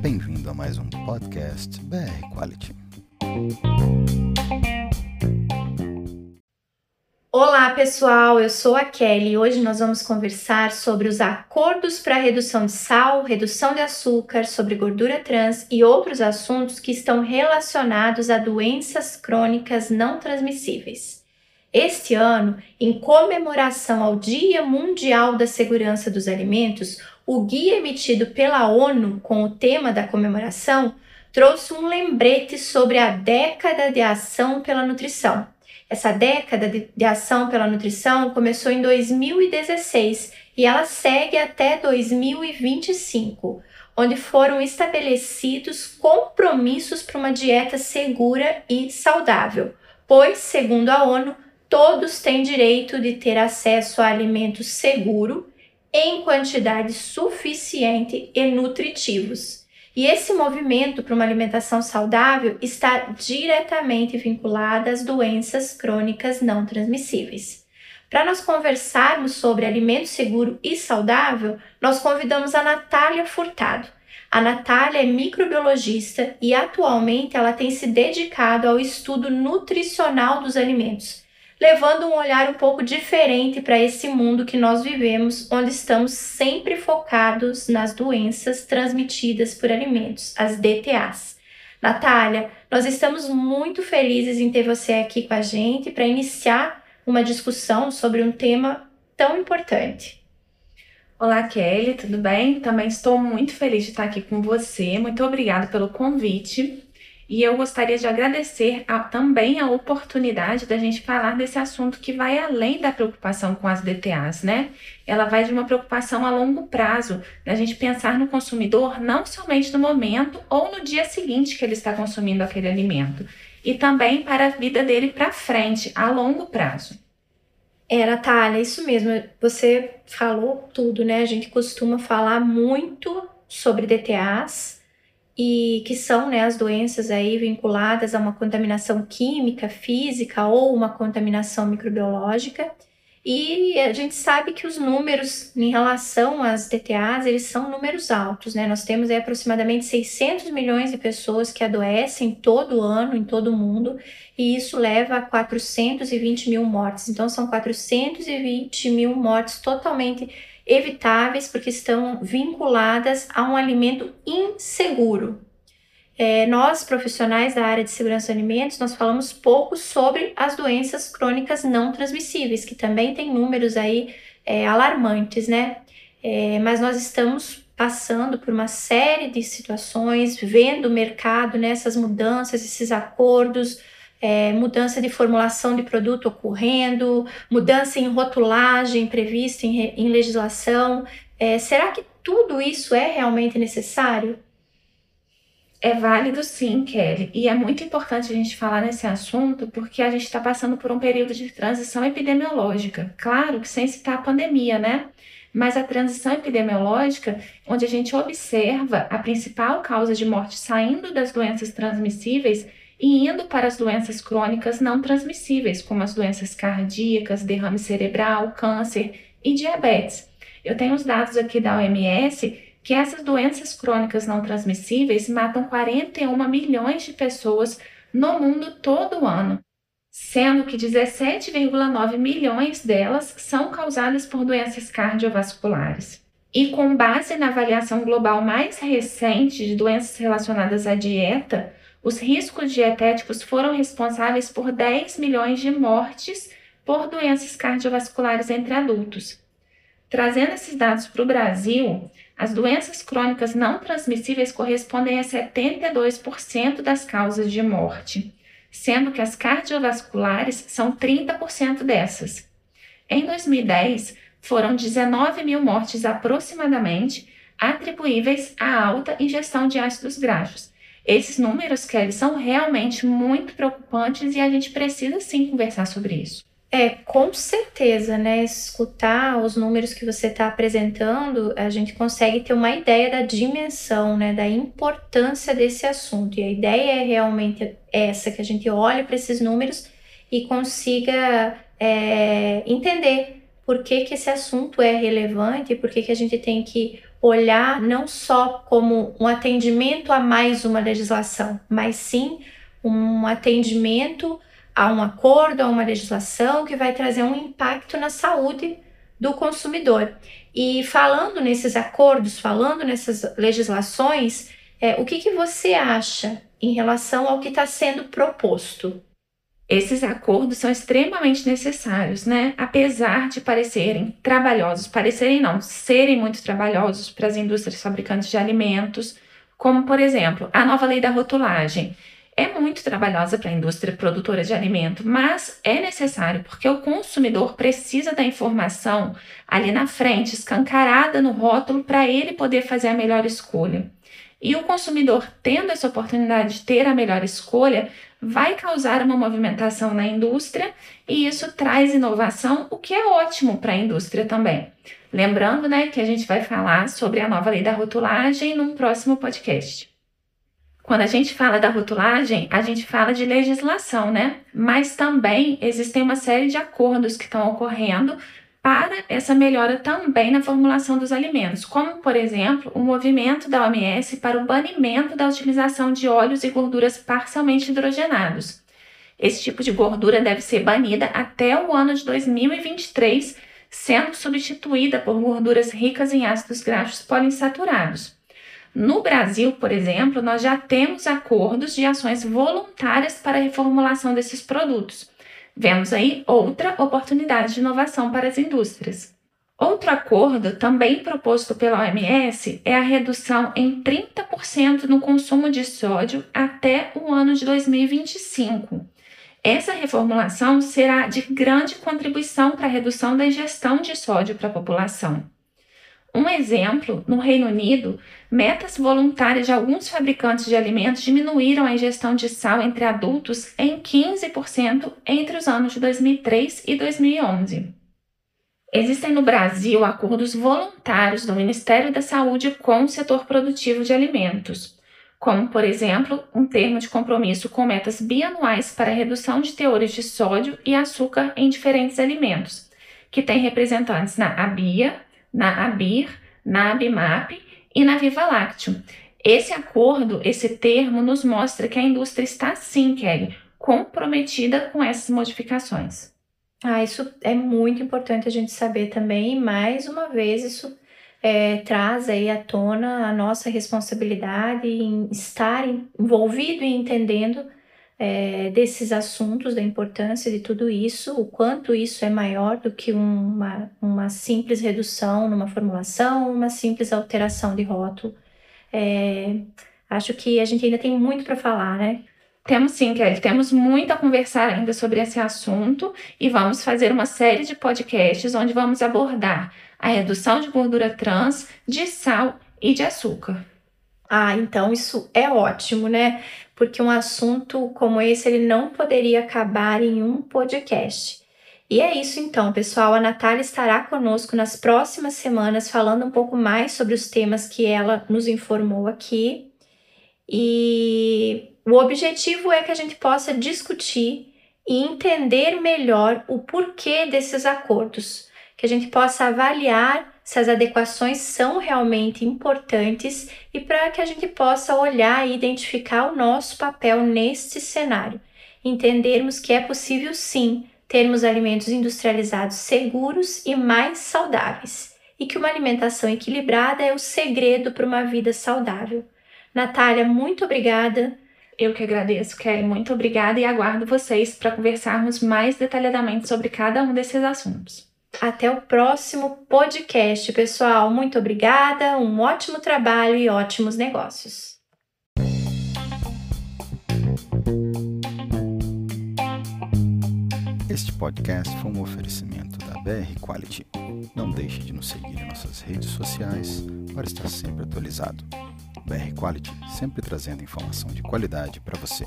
Bem-vindo a mais um podcast BR Quality. Olá pessoal, eu sou a Kelly e hoje nós vamos conversar sobre os acordos para redução de sal, redução de açúcar, sobre gordura trans e outros assuntos que estão relacionados a doenças crônicas não transmissíveis. Este ano, em comemoração ao Dia Mundial da Segurança dos Alimentos, o guia emitido pela ONU com o tema da comemoração trouxe um lembrete sobre a década de ação pela nutrição. Essa década de, ação pela nutrição começou em 2016 e ela segue até 2025, onde foram estabelecidos compromissos para uma dieta segura e saudável, pois, segundo a ONU, todos têm direito de ter acesso a alimento seguro em quantidade suficiente e nutritivos. E esse movimento para uma alimentação saudável está diretamente vinculado às doenças crônicas não transmissíveis. Para nós conversarmos sobre alimento seguro e saudável, nós convidamos a Natália Furtado. A Natália é microbiologista e atualmente ela tem se dedicado ao estudo nutricional dos alimentos, levando um olhar um pouco diferente para esse mundo que nós vivemos, onde estamos sempre focados nas doenças transmitidas por alimentos, as DTAs. Natália, nós estamos muito felizes em ter você aqui com a gente para iniciar uma discussão sobre um tema tão importante. Olá, Kelly, tudo bem? Também estou muito feliz de estar aqui com você. Muito obrigada pelo convite. E eu gostaria de agradecer a, também a oportunidade da gente falar desse assunto que vai além da preocupação com as DTAs, né? Ela vai de uma preocupação a longo prazo, da gente pensar no consumidor não somente no momento ou no dia seguinte que ele está consumindo aquele alimento, e também para a vida dele para frente, a longo prazo. É, Natália, isso mesmo. Você falou tudo, né? A gente costuma falar muito sobre DTAs, e que são né, as doenças aí vinculadas a uma contaminação química, física ou uma contaminação microbiológica. E a gente sabe que os números em relação às DTAs, eles são números altos, né? Nós temos aí aproximadamente 600 milhões de pessoas que adoecem todo ano em todo o mundo, e isso leva a 420 mil mortes. Então, são 420 mil mortes totalmente evitáveis porque estão vinculadas a um alimento inseguro. É, nós, profissionais da área de segurança de alimentos, nós falamos pouco sobre as doenças crônicas não transmissíveis, que também tem números aí é, alarmantes, né? É, mas nós estamos passando por uma série de situações, vendo o mercado nessas né, mudanças, esses acordos, é, mudança de formulação de produto ocorrendo, mudança em rotulagem prevista em, em legislação. É, será que tudo isso é realmente necessário? É válido sim, Kelly. E é muito importante a gente falar nesse assunto porque a gente está passando por um período de transição epidemiológica. Claro que sem citar a pandemia, né? Mas a transição epidemiológica, onde a gente observa a principal causa de morte saindo das doenças transmissíveis e indo para as doenças crônicas não transmissíveis, como as doenças cardíacas, derrame cerebral, câncer e diabetes. Eu tenho os dados aqui da OMS que essas doenças crônicas não transmissíveis matam 41 milhões de pessoas no mundo todo ano, sendo que 17,9 milhões delas são causadas por doenças cardiovasculares. E com base na avaliação global mais recente de doenças relacionadas à dieta, os riscos dietéticos foram responsáveis por 10 milhões de mortes por doenças cardiovasculares entre adultos. Trazendo esses dados para o Brasil, as doenças crônicas não transmissíveis correspondem a 72% das causas de morte, sendo que as cardiovasculares são 30% dessas. Em 2010, foram 19 mil mortes aproximadamente atribuíveis à alta ingestão de ácidos graxos, esses números, Kelly, são realmente muito preocupantes e a gente precisa sim conversar sobre isso. É, com certeza, né? Escutar os números que você está apresentando, a gente consegue ter uma ideia da dimensão, né? Da importância desse assunto. E a ideia é realmente essa, que a gente olhe para esses números e consiga é, entender por que, que esse assunto é relevante por que, que a gente tem que olhar não só como um atendimento a mais uma legislação, mas sim um atendimento a um acordo, a uma legislação que vai trazer um impacto na saúde do consumidor. E falando nesses acordos, falando nessas legislações, é, o que, que você acha em relação ao que está sendo proposto? Esses acordos são extremamente necessários, né? Apesar de parecerem trabalhosos, parecerem não, serem muito trabalhosos para as indústrias fabricantes de alimentos, como por exemplo, a nova lei da rotulagem. É muito trabalhosa para a indústria produtora de alimento, mas é necessário porque o consumidor precisa da informação ali na frente, escancarada no rótulo, para ele poder fazer a melhor escolha. E o consumidor tendo essa oportunidade de ter a melhor escolha, vai causar uma movimentação na indústria e isso traz inovação, o que é ótimo para a indústria também. Lembrando, né, que a gente vai falar sobre a nova lei da rotulagem num próximo podcast. Quando a gente fala da rotulagem, a gente fala de legislação, né? Mas também existem uma série de acordos que estão ocorrendo para essa melhora também na formulação dos alimentos, como, por exemplo, o movimento da OMS para o banimento da utilização de óleos e gorduras parcialmente hidrogenados. Esse tipo de gordura deve ser banida até o ano de 2023, sendo substituída por gorduras ricas em ácidos graxos poliinsaturados. No Brasil, por exemplo, nós já temos acordos de ações voluntárias para a reformulação desses produtos. Vemos aí outra oportunidade de inovação para as indústrias. Outro acordo, também proposto pela OMS, é a redução em 30% no consumo de sódio até o ano de 2025. Essa reformulação será de grande contribuição para a redução da ingestão de sódio para a população. Um exemplo, no Reino Unido, metas voluntárias de alguns fabricantes de alimentos diminuíram a ingestão de sal entre adultos em 15% entre os anos de 2003 e 2011. Existem no Brasil acordos voluntários do Ministério da Saúde com o setor produtivo de alimentos, como, por exemplo, um termo de compromisso com metas bianuais para a redução de teores de sódio e açúcar em diferentes alimentos, que tem representantes na ABIA, na ABIR, na ABIMAP e na Viva Lácteo. Esse acordo, esse termo, nos mostra que a indústria está sim, Kelly, comprometida com essas modificações. Ah, isso é muito importante a gente saber também, e mais uma vez isso é, traz aí à tona a nossa responsabilidade em estar envolvido e entendendo é, desses assuntos, da importância de tudo isso, o quanto isso é maior do que uma, uma simples redução numa formulação, uma simples alteração de rótulo. É, acho que a gente ainda tem muito para falar, né? Temos sim, Kelly, temos muito a conversar ainda sobre esse assunto e vamos fazer uma série de podcasts onde vamos abordar a redução de gordura trans, de sal e de açúcar. Ah, então isso é ótimo, né? Porque um assunto como esse ele não poderia acabar em um podcast. E é isso então, pessoal. A Natália estará conosco nas próximas semanas falando um pouco mais sobre os temas que ela nos informou aqui. E o objetivo é que a gente possa discutir e entender melhor o porquê desses acordos, que a gente possa avaliar se as adequações são realmente importantes e para que a gente possa olhar e identificar o nosso papel neste cenário. Entendermos que é possível sim termos alimentos industrializados seguros e mais saudáveis, e que uma alimentação equilibrada é o segredo para uma vida saudável. Natália, muito obrigada. Eu que agradeço, Kelly, muito obrigada e aguardo vocês para conversarmos mais detalhadamente sobre cada um desses assuntos. Até o próximo podcast, pessoal. Muito obrigada, um ótimo trabalho e ótimos negócios. Este podcast foi um oferecimento da BR Quality. Não deixe de nos seguir em nossas redes sociais para estar sempre atualizado. BR Quality, sempre trazendo informação de qualidade para você.